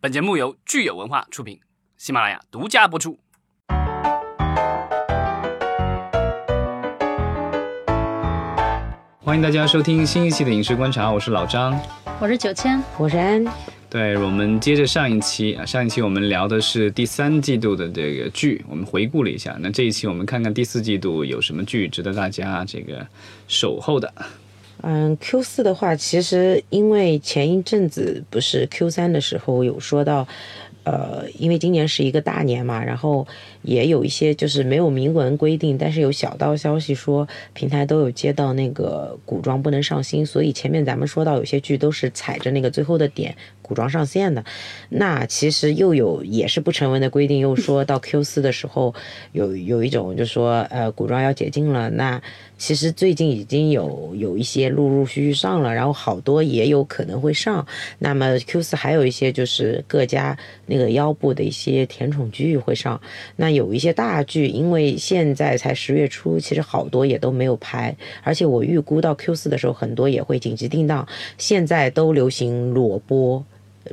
本节目由聚友文化出品，喜马拉雅独家播出。欢迎大家收听新一期的影视观察，我是老张，我是九千，我是安。对，我们接着上一期啊，上一期我们聊的是第三季度的这个剧，我们回顾了一下。那这一期我们看看第四季度有什么剧值得大家这个守候的。嗯，Q 四的话，其实因为前一阵子不是 Q 三的时候有说到。呃，因为今年是一个大年嘛，然后也有一些就是没有明文规定，但是有小道消息说平台都有接到那个古装不能上新，所以前面咱们说到有些剧都是踩着那个最后的点古装上线的。那其实又有也是不成文的规定，又说到 Q 四的时候有有一种就说呃古装要解禁了。那其实最近已经有有一些陆陆续续上了，然后好多也有可能会上。那么 Q 四还有一些就是各家那。个腰部的一些甜宠剧会上，那有一些大剧，因为现在才十月初，其实好多也都没有拍，而且我预估到 Q 四的时候，很多也会紧急定档，现在都流行裸播。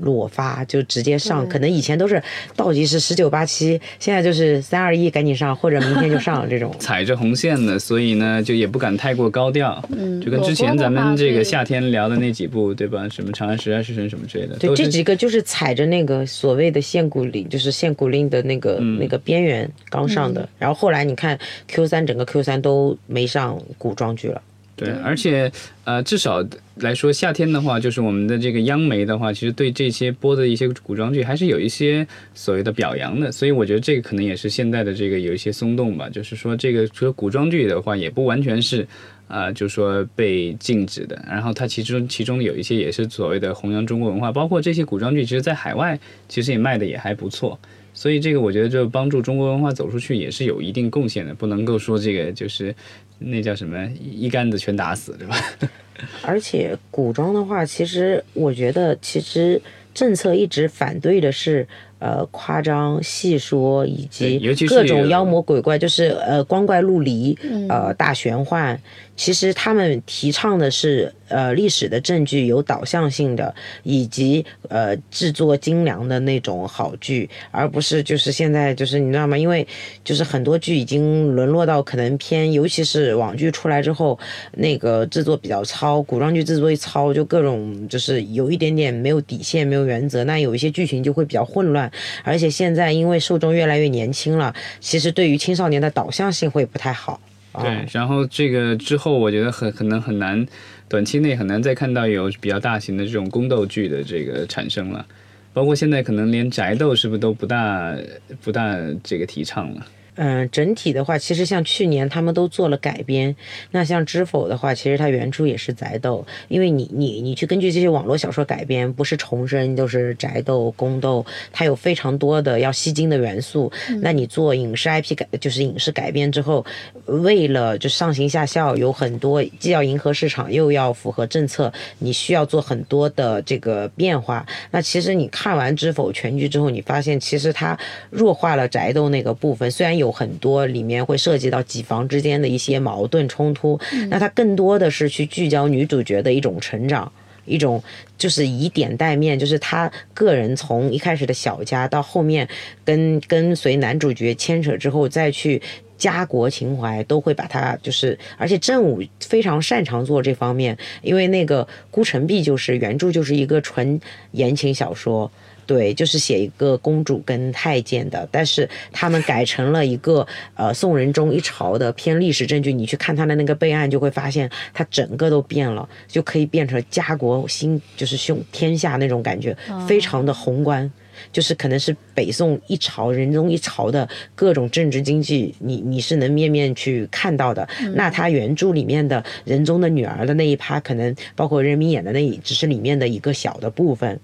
裸发就直接上，可能以前都是倒计时十九八七，现在就是三二一赶紧上，或者明天就上 这种。踩着红线的，所以呢就也不敢太过高调，嗯，就跟之前咱们这个夏天聊的那几部，对吧？什么长安十二时辰什么之类的。对，这几个就是踩着那个所谓的限古令，就是限古令的那个那个边缘刚上的，然后后来你看 Q 三整个 Q 三都没上古装剧了。对，而且呃，至少来说，夏天的话，就是我们的这个央媒的话，其实对这些播的一些古装剧还是有一些所谓的表扬的。所以我觉得这个可能也是现在的这个有一些松动吧。就是说，这个除了古装剧的话，也不完全是啊，就说被禁止的。然后它其中其中有一些也是所谓的弘扬中国文化，包括这些古装剧，其实在海外其实也卖的也还不错。所以这个我觉得就帮助中国文化走出去也是有一定贡献的，不能够说这个就是那叫什么一竿子全打死，对吧？而且古装的话，其实我觉得其实政策一直反对的是呃夸张戏说以及各种妖魔鬼怪，就是呃光怪陆离，呃大玄幻。其实他们提倡的是，呃，历史的证据有导向性的，以及呃制作精良的那种好剧，而不是就是现在就是你知道吗？因为就是很多剧已经沦落到可能偏，尤其是网剧出来之后，那个制作比较糙，古装剧制作一糙，就各种就是有一点点没有底线、没有原则，那有一些剧情就会比较混乱。而且现在因为受众越来越年轻了，其实对于青少年的导向性会不太好。对，然后这个之后，我觉得很可能很难，短期内很难再看到有比较大型的这种宫斗剧的这个产生了，包括现在可能连宅斗是不是都不大不大这个提倡了。嗯，整体的话，其实像去年他们都做了改编。那像《知否》的话，其实它原著也是宅斗，因为你你你去根据这些网络小说改编，不是重生就是宅斗、宫斗，它有非常多的要吸睛的元素。那你做影视 IP 改，就是影视改编之后，为了就上行下效，有很多既要迎合市场，又要符合政策，你需要做很多的这个变化。那其实你看完《知否》全剧之后，你发现其实它弱化了宅斗那个部分，虽然有。有很多里面会涉及到几房之间的一些矛盾冲突，那它更多的是去聚焦女主角的一种成长，一种就是以点带面，就是他个人从一开始的小家到后面跟跟随男主角牵扯之后，再去家国情怀，都会把它就是，而且正武非常擅长做这方面，因为那个孤城闭就是原著就是一个纯言情小说。对，就是写一个公主跟太监的，但是他们改成了一个呃宋仁宗一朝的偏历史证据。你去看他的那个备案，就会发现他整个都变了，就可以变成家国兴，就是胸天下那种感觉，非常的宏观。就是可能是北宋一朝仁宗一朝的各种政治经济，你你是能面面去看到的。那他原著里面的仁宗的女儿的那一趴，可能包括任明演的那一，只是里面的一个小的部分。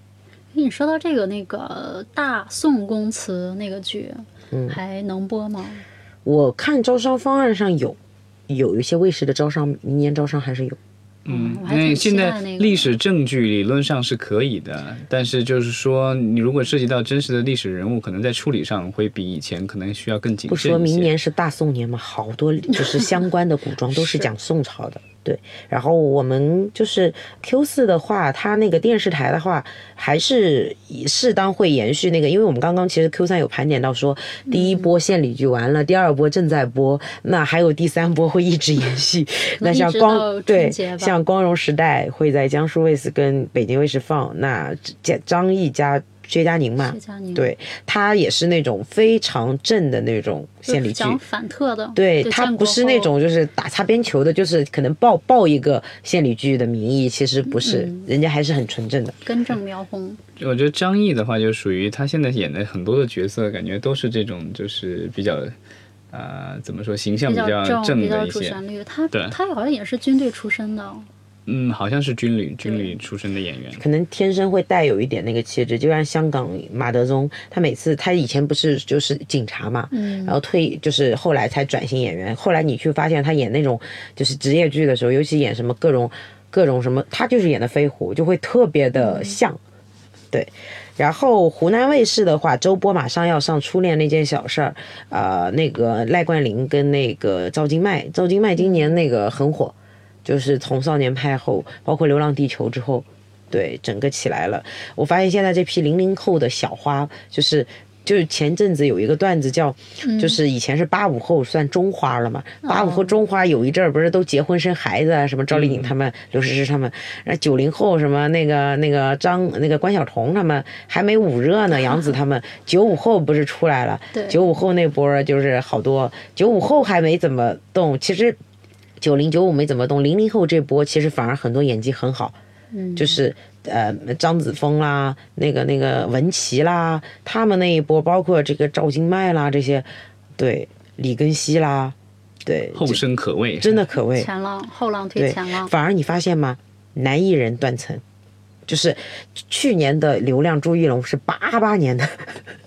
你说到这个那个大宋宫词那个剧，嗯，还能播吗？我看招商方案上有，有一些卫视的招商，明年招商还是有。嗯，因为现在历史证据理论上是可以的，但是就是说，你如果涉及到真实的历史人物，可能在处理上会比以前可能需要更谨慎。不说明年是大宋年嘛？好多就是相关的古装都是讲宋朝的。对，然后我们就是 Q 四的话，它那个电视台的话，还是适当会延续那个，因为我们刚刚其实 Q 三有盘点到说，第一波献礼剧完了，第二波正在播，那还有第三波会一直延续。那像光对，像光荣时代会在江苏卫视跟北京卫视放，那张张译加。薛佳凝嘛，对，他也是那种非常正的那种献礼剧，讲反特的，对他不是那种就是打擦边球的，就是可能报报一个献礼剧的名义，其实不是，人家还是很纯正的，根正苗红。我觉得张译的话，就属于他现在演的很多的角色，感觉都是这种，就是比较，呃，怎么说，形象比较正的一些。他他好像也是军队出身的。嗯，好像是军旅军旅出身的演员，可能天生会带有一点那个气质，就像香港马德钟，他每次他以前不是就是警察嘛，嗯，然后退就是后来才转型演员，后来你去发现他演那种就是职业剧的时候，尤其演什么各种各种什么，他就是演的飞虎，就会特别的像，对。然后湖南卫视的话，周播马上要上《初恋那件小事儿》，呃，那个赖冠霖跟那个赵今麦，赵今麦今年那个很火。就是从少年派后，包括流浪地球之后，对整个起来了。我发现现在这批零零后的小花，就是就是前阵子有一个段子叫，就是以前是八五后算中花了嘛，八五后中花有一阵儿不是都结婚生孩子啊，什么赵丽颖他们、刘诗诗他们，那九零后什么那个那个张那个关晓彤他们还没捂热呢，杨紫他们 九五后不是出来了，九五后那波就是好多九五后还没怎么动，其实。九零九五没怎么动，零零后这波其实反而很多演技很好，嗯，就是呃张子枫啦，那个那个文琪啦，他们那一波，包括这个赵今麦啦这些，对李根熙啦，对后生可畏，真的可畏，前浪后浪推前浪，反而你发现吗？男艺人断层。就是去年的流量，朱一龙是八八年的，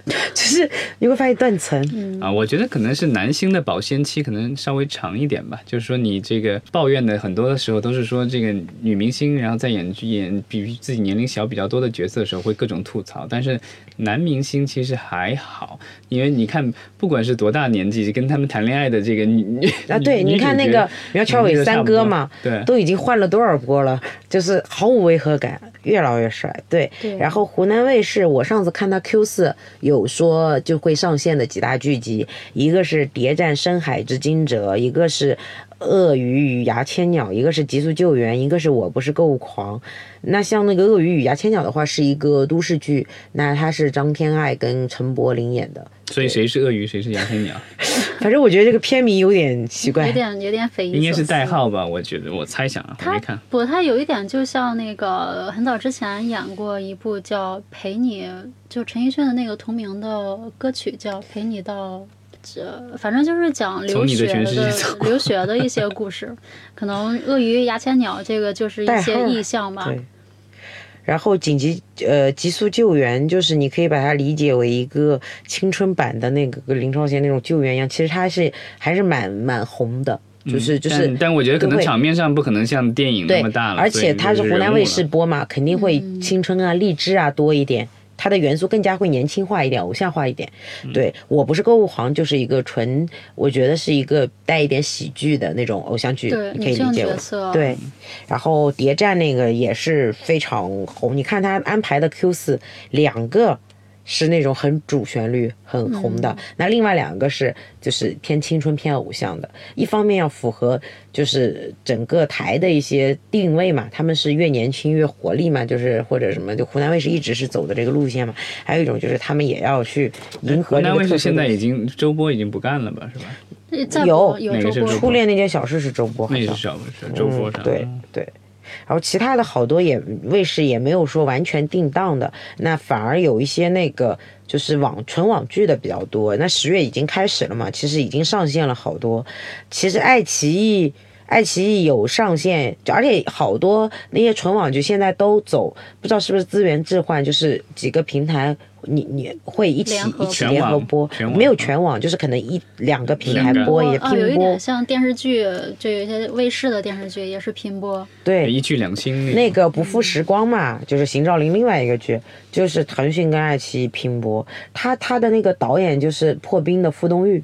就是你会发现断层啊。我觉得可能是男星的保鲜期可能稍微长一点吧。就是说你这个抱怨的很多的时候，都是说这个女明星，然后在演演比自己年龄小比较多的角色的时候，会各种吐槽。但是男明星其实还好，因为你看，不管是多大年纪，跟他们谈恋爱的这个女 啊，对，你看那个苗侨伟三哥嘛，对，都已经换了多少波了，就是毫无违和感。越老越帅，对。然后湖南卫视，我上次看他 Q 四有有说就会上线的几大剧集，一个是《谍战深海之惊蛰》，一个是《鳄鱼与牙签鸟》，一个是《极速救援》，一个是我不是购物狂。那像那个《鳄鱼与牙签鸟》的话，是一个都市剧，那它是张天爱跟陈柏霖演的。所以谁是鳄鱼，谁是牙签鸟？反正我觉得这个片名有点奇怪，有点有点匪夷。应该是代号吧？我觉得，我猜想啊，没看。不，他有一点就像那个很早之前演过一部叫《陪你》，就陈奕迅的那个同名的歌曲叫《陪你到》，这反正就是讲留学的留学的一些故事。可能鳄鱼牙签鸟这个就是一些意象吧。然后紧急呃急速救援，就是你可以把它理解为一个青春版的那个林超贤那种救援一样，其实它是还是蛮蛮红的，就是就是。但我觉得可能场面上不可能像电影那么大了。而且它是湖南卫视播嘛，肯定会青春啊励志啊多一点。它的元素更加会年轻化一点，偶像化一点。对我不是购物狂，就是一个纯，我觉得是一个带一点喜剧的那种偶像剧，你可以理解我。对，然后谍战那个也是非常红，你看他安排的 Q 四两个。是那种很主旋律、很红的。那另外两个是就是偏青春、偏偶像的。一方面要符合就是整个台的一些定位嘛，他们是越年轻越活力嘛，就是或者什么，就湖南卫视一直是走的这个路线嘛。还有一种就是他们也要去迎合。湖南卫视现在已经周播已经不干了吧？是吧？有有初恋那件小事是周播，那是小是周播上。对对。然后其他的好多也卫视也没有说完全定档的，那反而有一些那个就是网纯网剧的比较多。那十月已经开始了嘛，其实已经上线了好多。其实爱奇艺。爱奇艺有上线，而且好多那些纯网剧现在都走，不知道是不是资源置换，就是几个平台，你你会一起一起联合播，没有全网，就是可能一两个平台播也拼播。有一点像电视剧，就有一些卫视的电视剧也是拼播。对，一剧两星那个不负时光嘛，就是邢兆林另外一个剧，就是腾讯跟爱奇艺拼播，他他的那个导演就是破冰的傅东玉。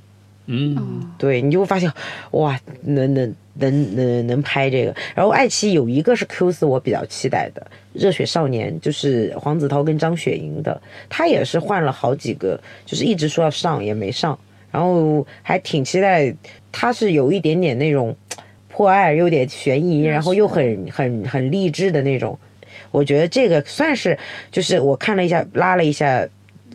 嗯，对你就会发现，哇，能能能能能拍这个。然后爱奇艺有一个是 Q 四，我比较期待的《热血少年》，就是黄子韬跟张雪迎的，他也是换了好几个，就是一直说要上也没上，然后还挺期待，他是有一点点那种破案，有点悬疑，然后又很很很励志的那种。我觉得这个算是，就是我看了一下，拉了一下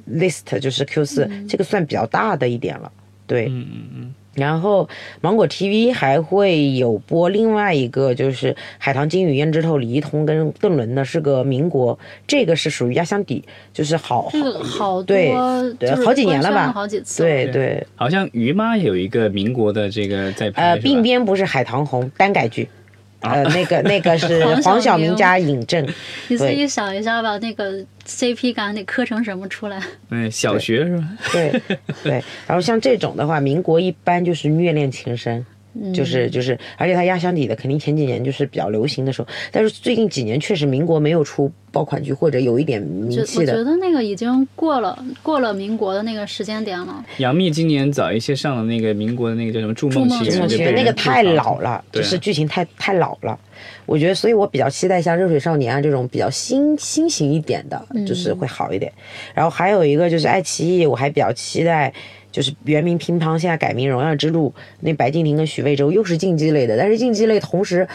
list，就是 Q 四、这个算比较大的一点了。对，嗯嗯嗯，然后芒果 TV 还会有播另外一个，就是《海棠金鱼胭脂透》李一桐跟邓伦的，是个民国，这个是属于压箱底，就是好这个好多对对好几年了吧？好几次。对对，好像于妈有一个民国的这个在拍，呃，鬓边不是海棠红单改剧。呃，那个那个是 黄晓明明加尹正，你自己想一下吧，那个 CP 感得磕成什么出来？对，小学是吧？对对。然后像这种的话，民国一般就是虐恋情深，嗯就是就是，而且它压箱底的肯定前几年就是比较流行的时候，但是最近几年确实民国没有出爆款剧或者有一点名气的我觉。得那个已经过了过了民国的那个时间点了。杨幂今年早一些上了那个民国的那个叫什么《筑梦筑梦奇缘》，奇缘就被人那个太老了，就是剧情太太老了。我觉得，所以我比较期待像《热水少年》啊这种比较新新型一点的，就是会好一点。然后还有一个就是爱奇艺，我还比较期待。就是原名乒乓，现在改名《荣耀之路》，那白敬亭跟许魏洲又是竞技类的，但是竞技类同时，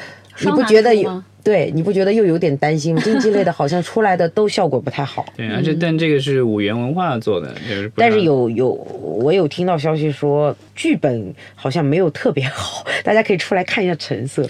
你不觉得有对？你不觉得又有点担心吗？竞技类的好像出来的都效果不太好。对，而且但这个是五元文化做的，就是但是有有，我有听到消息说剧本好像没有特别好，大家可以出来看一下成色。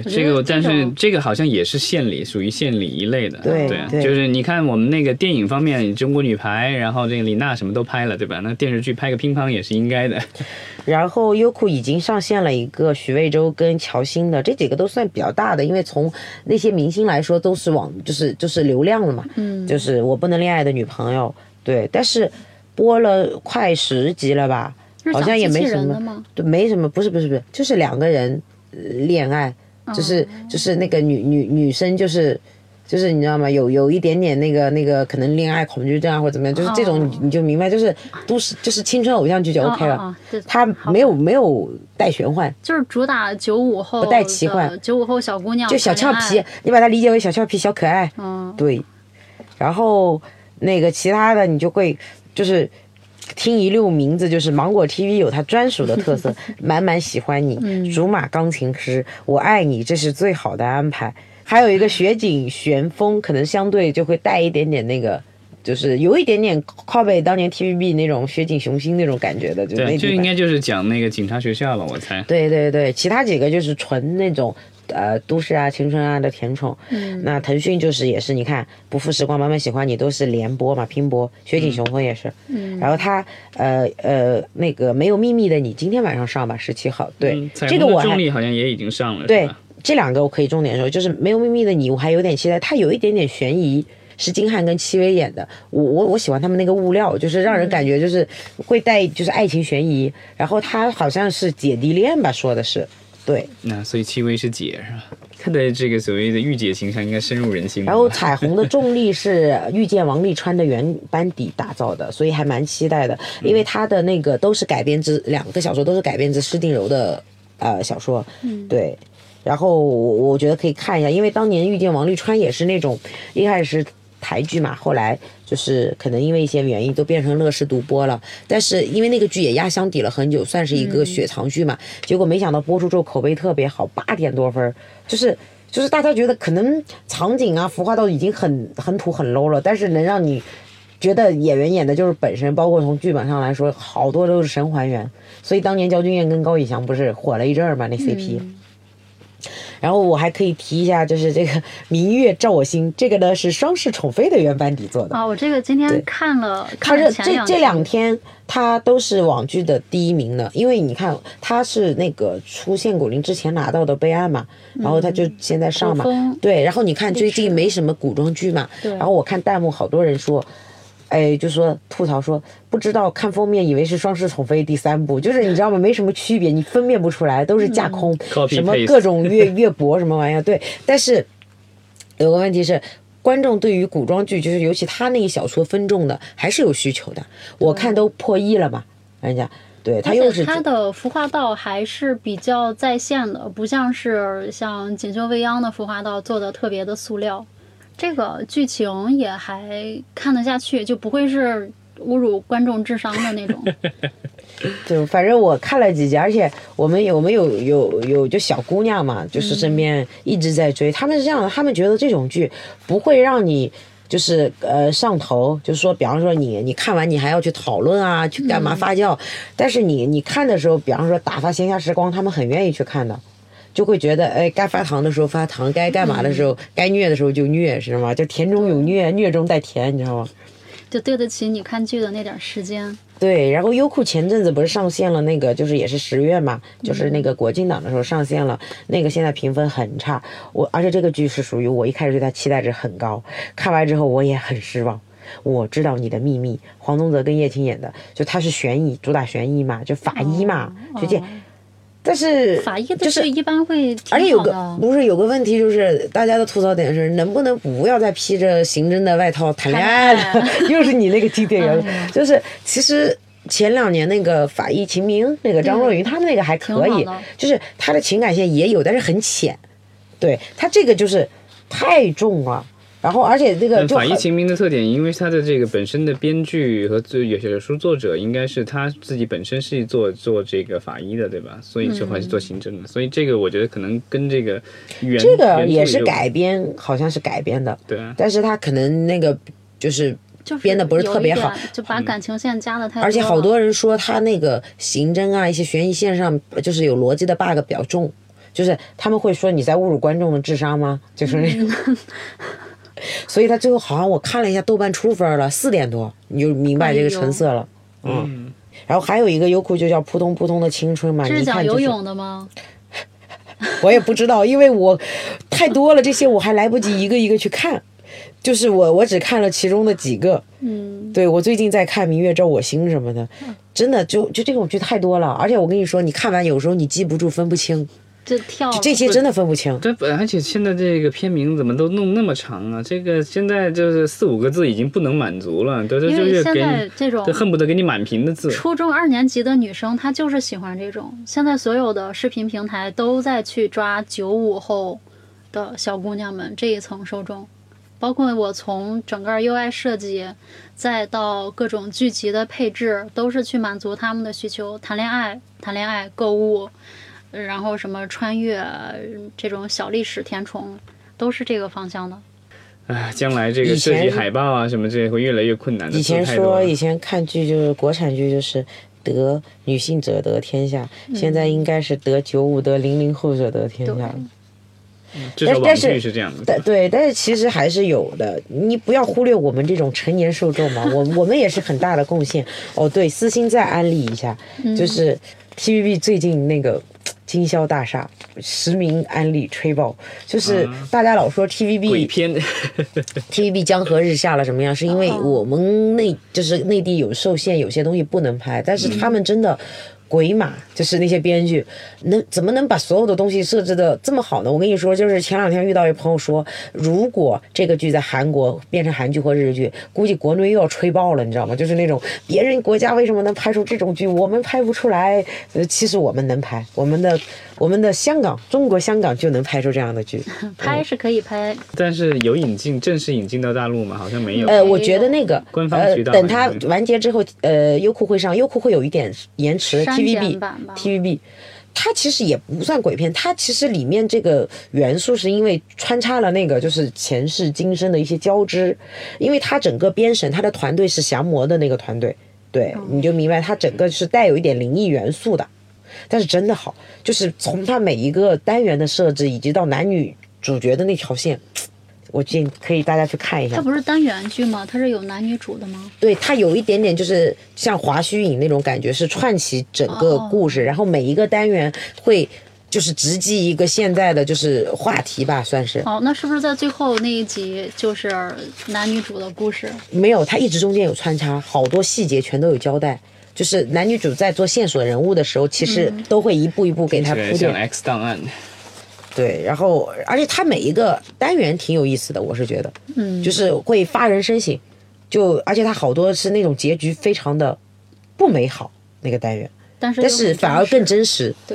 对这个，但是这个好像也是献礼，属于献礼一类的。对对就是你看我们那个电影方面，中国女排，然后这个李娜什么都拍了，对吧？那电视剧拍个乒乓也是应该的。然后优酷已经上线了一个许魏洲跟乔欣的，这几个都算比较大的，因为从那些明星来说都是往就是就是流量了嘛，嗯，就是我不能恋爱的女朋友，对，但是播了快十集了吧，好像也没什么？对，没什么，不是不是不是，就是两个人呃恋爱，就是就是那个女女女生就是。就是你知道吗？有有一点点那个那个可能恋爱恐惧症啊，或者怎么样，就是这种你你就明白，就是都是就是青春偶像剧就 OK 了。它没有没有带玄幻，就是主打九五后不带奇幻的九五后小姑娘就小俏皮，你把它理解为小俏皮、小可爱。嗯，对，然后那个其他的你就会就是听一溜名字，就是芒果 TV 有它专属的特色，满满喜欢你，竹马钢琴师，我爱你，这是最好的安排。还有一个雪景旋风，可能相对就会带一点点那个。就是有一点点 copy 当年 TVB 那种雪景雄心那种感觉的，就对，内地版这应该就是讲那个警察学校了，我猜。对对对，其他几个就是纯那种呃都市啊、青春啊的甜宠。嗯那腾讯就是也是，你看《不负时光》慢慢喜欢你都是连播嘛，拼播，《雪景雄风》也是。嗯然后他呃呃那个没有秘密的你今天晚上上吧，十七号。对，这个我还重力好像也已经上了，对？这两个我可以重点说，就是没有秘密的你，我还有点期待，它有一点点悬疑。是金瀚跟戚薇演的，我我我喜欢他们那个物料，就是让人感觉就是会带就是爱情悬疑，然后他好像是姐弟恋吧，说的是，对，那所以戚薇是姐是吧？她的这个所谓的御姐形象应该深入人心。然后彩虹的重力是遇见王沥川的原班底打造的，所以还蛮期待的，因为他的那个都是改编自两个小说都是改编自施定柔的呃小说，嗯对。然后我我觉得可以看一下，因为当年遇见王沥川也是那种一开始是台剧嘛，后来就是可能因为一些原因都变成乐视独播了，但是因为那个剧也压箱底了很久，算是一个雪藏剧嘛，结果没想到播出之后口碑特别好，八点多分，就是。就是大家觉得可能场景啊、服化都已经很很土很 low 了，但是能让你觉得演员演的就是本身，包括从剧本上来说，好多都是神还原。所以当年焦俊艳跟高以翔不是火了一阵儿嘛，那 CP。然后我还可以提一下，就是这个《明月照我心》，这个呢是双世宠妃的原班底做的。啊，我这个今天看了，它看了这这这两天，它都是网剧的第一名的，因为你看，它是那个出现古灵之前拿到的备案嘛，然后它就现在上嘛。对，然后你看最近没什么古装剧嘛，然后我看弹幕好多人说。哎，就说吐槽说不知道看封面以为是《双世宠妃》第三部，就是你知道吗？没什么区别，你分辨不出来，都是架空什么各种越越博什么玩意儿。对，但是有个问题是，观众对于古装剧，就是尤其他那一小撮分众的，还是有需求的。我看都破亿了嘛，人家对他而又是他的服化道还是比较在线的，不像是像锦绣未央的服化道做的特别的塑料。这个剧情也还看得下去，就不会是侮辱观众智商的那种。就反正我看了几集，而且我们有我们有有有就小姑娘嘛，就是身边一直在追，他们是这样的，他们觉得这种剧不会让你。就是呃上头，就是说，比方说你你看完你还要去讨论啊，去干嘛发酵，但是你你看的时候，比方说打发闲暇时光，他们很愿意去看的，就会觉得哎，该发糖的时候发糖，该干嘛的时候，该虐的时候就虐，知道吗？就甜中有虐，虐中带甜，你知道吗？就对得起你看剧的那点时间。对，然后优酷前阵子不是上线了那个，就是也是十月嘛，就是那个国庆档的时候上线了，那个现在评分很差，我而且这个剧是属于我一开始对它期待值很高，看完之后我也很失望。我知道你的秘密，黄宗泽跟叶青演的，就他是悬疑，主打悬疑嘛，就法医嘛，学姐。但是法医的就是一般会而且有个。不是有个问题，就是大家的吐槽点是，能不能不要再披着刑侦的外套谈恋爱了？又是你那个经典元素哎呀，就是其实。前两年那个法医秦明，那个张若昀，他们那个还可以就是他的情感线也有，但是很浅。对他这个就是太重了，然后而且这个就法医秦明的特点，因为他的这个本身的编剧和最有些书作者应该是他自己本身是做做这个法医的，对吧？所以就还是做刑侦的，所以这个我觉得可能跟这个原这个也是改编，好像是改编的，对啊，但是他可能那个就是就是编的不是特别好就把感情线加的太多了。而且好多人说他那个刑侦啊，一些悬疑线上就是有逻辑的 bug 比较重，就是他们会说你在侮辱观众的智商吗？就是那种。所以他最后好像我看了一下豆瓣出分了四点多，你就明白这个成色了。嗯，然后还有一个优酷就叫《扑通扑通的青春》嘛，这是讲游泳的吗？我也不知道，因为我太多了，这些我还来不及一个一个去看。就是我，我只看了其中的几个。嗯，对我最近在看《明月照我心》什么的，真的就就这种剧太多了。而且我跟你说，你看完有时候你记不住、分不清，就跳了。这些真的分不清。这本，而且现在这个片名怎么都弄那么长啊？这个现在就是四五个字已经不能满足了，都是因为现在这种都恨不得给你满屏的字。初中二年级的女生，她就是喜欢这种。现在所有的视频平台都在去抓九五后的小姑娘们这一层受众，包括我从整个 UI 设计，再到各种剧集的配置，都是去满足他们的需求。谈恋爱、谈恋爱、购物，然后什么穿越这种小历史填充，都是这个方向的。唉，将来这个设计海报啊什么这些会越来越困难的。以前说以前看剧就是国产剧就是得女性者得天下，现在应该是得九五得零零后者得天下。至少网但是剧是这样的。但对，但是其实还是有的，你不要忽略我们这种成年受众嘛，我我们也是很大的贡献。哦，对，私心再安利一下，就是 TVB 最近那个。经销大厦实名安利吹爆，就是大家老说 TVB 鬼片 TVB 江河日下了什么样？是因为哦我们内就是内地有受限，有些东西不能拍，但是他们真的。鬼马就是那些编剧，能怎么能把所有的东西设置的这么好呢？我跟你说，就是前两天遇到一朋友说，如果这个剧在韩国变成韩剧或日剧，估计国内又要吹爆了，你知道吗？就是那种别人国家为什么能拍出这种剧，我们拍不出来？呃，其实我们能拍，我们的我们的香港，中国香港就能拍出这样的剧。拍是可以拍，但是有引进正式引进到大陆吗？好像没有。呃，我觉得那个官方呃渠，道等它完结之后，呃，优酷会上，优酷会有一点延迟，TVB 版吧 TVB。它其实也不算鬼片，它其实里面这个元素是因为穿插了那个就是前世今生的一些交织，因为它整个编审，它的团队是降魔的那个团队，对，你就明白它整个是带有一点灵异元素的，但是真的好，就是从它每一个单元的设置，以及到男女主角的那条线，我建议可以大家去看一下它。不是单元剧吗？它是有男女主的吗？对，它有一点点就是像华胥引那种感觉，是串起整个故事，然后每一个单元会就是直击一个现在的就是话题吧，算是好，那是不是在最后那一集就是男女主的故事？没有，它一直中间有穿插，好多细节全都有交代。就是男女主在做线索人物的时候，其实都会一步一步给他铺垫。X 档案。对，然后而且他每一个单元挺有意思的，我是觉得，嗯，就是会发人深省。就而且他好多是那种结局非常的不美好那个单元，但是但是反而更真实，对，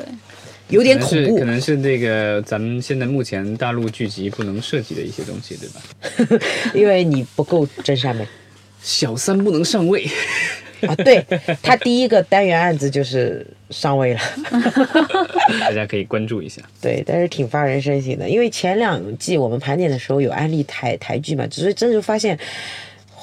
有点恐怖可。能是那个咱们现在目前大陆剧集不能涉及的一些东西，对吧？因为你不够真善美小三不能上位，啊！对他第一个单元案子就是上位了，大家可以关注一下。对，但是挺发人深省的。因为前两季我们盘点的时候有安利台台剧嘛，只是真是发现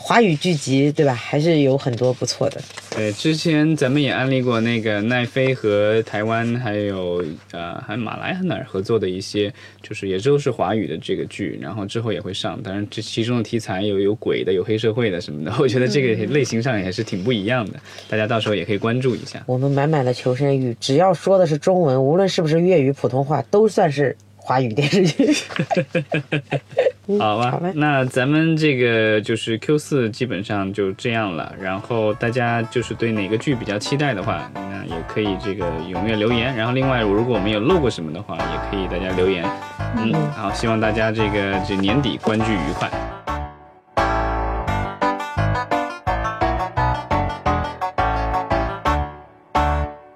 华语剧集对吧，还是有很多不错的。对，之前咱们也安利过那个奈飞和台湾还有呃还有马来和哪儿合作的一些，就是也都是华语的这个剧，然后之后也会上。当然这其中的题材有有鬼的，有黑社会的什么的，我觉得这个类型上也是挺不一样的，大家到时候也可以关注一下。我们满满的求生欲，只要说的是中文，无论是不是粤语、普通话，都算是华语电视剧。好吧，好那咱们这个就是 Q 四基本上就这样了。然后大家就是对哪个剧比较期待的话，那也可以这个踊跃留言。然后另外，如果我们有漏过什么的话，也可以大家留言。嗯，好，希望大家这个这年底观剧愉快。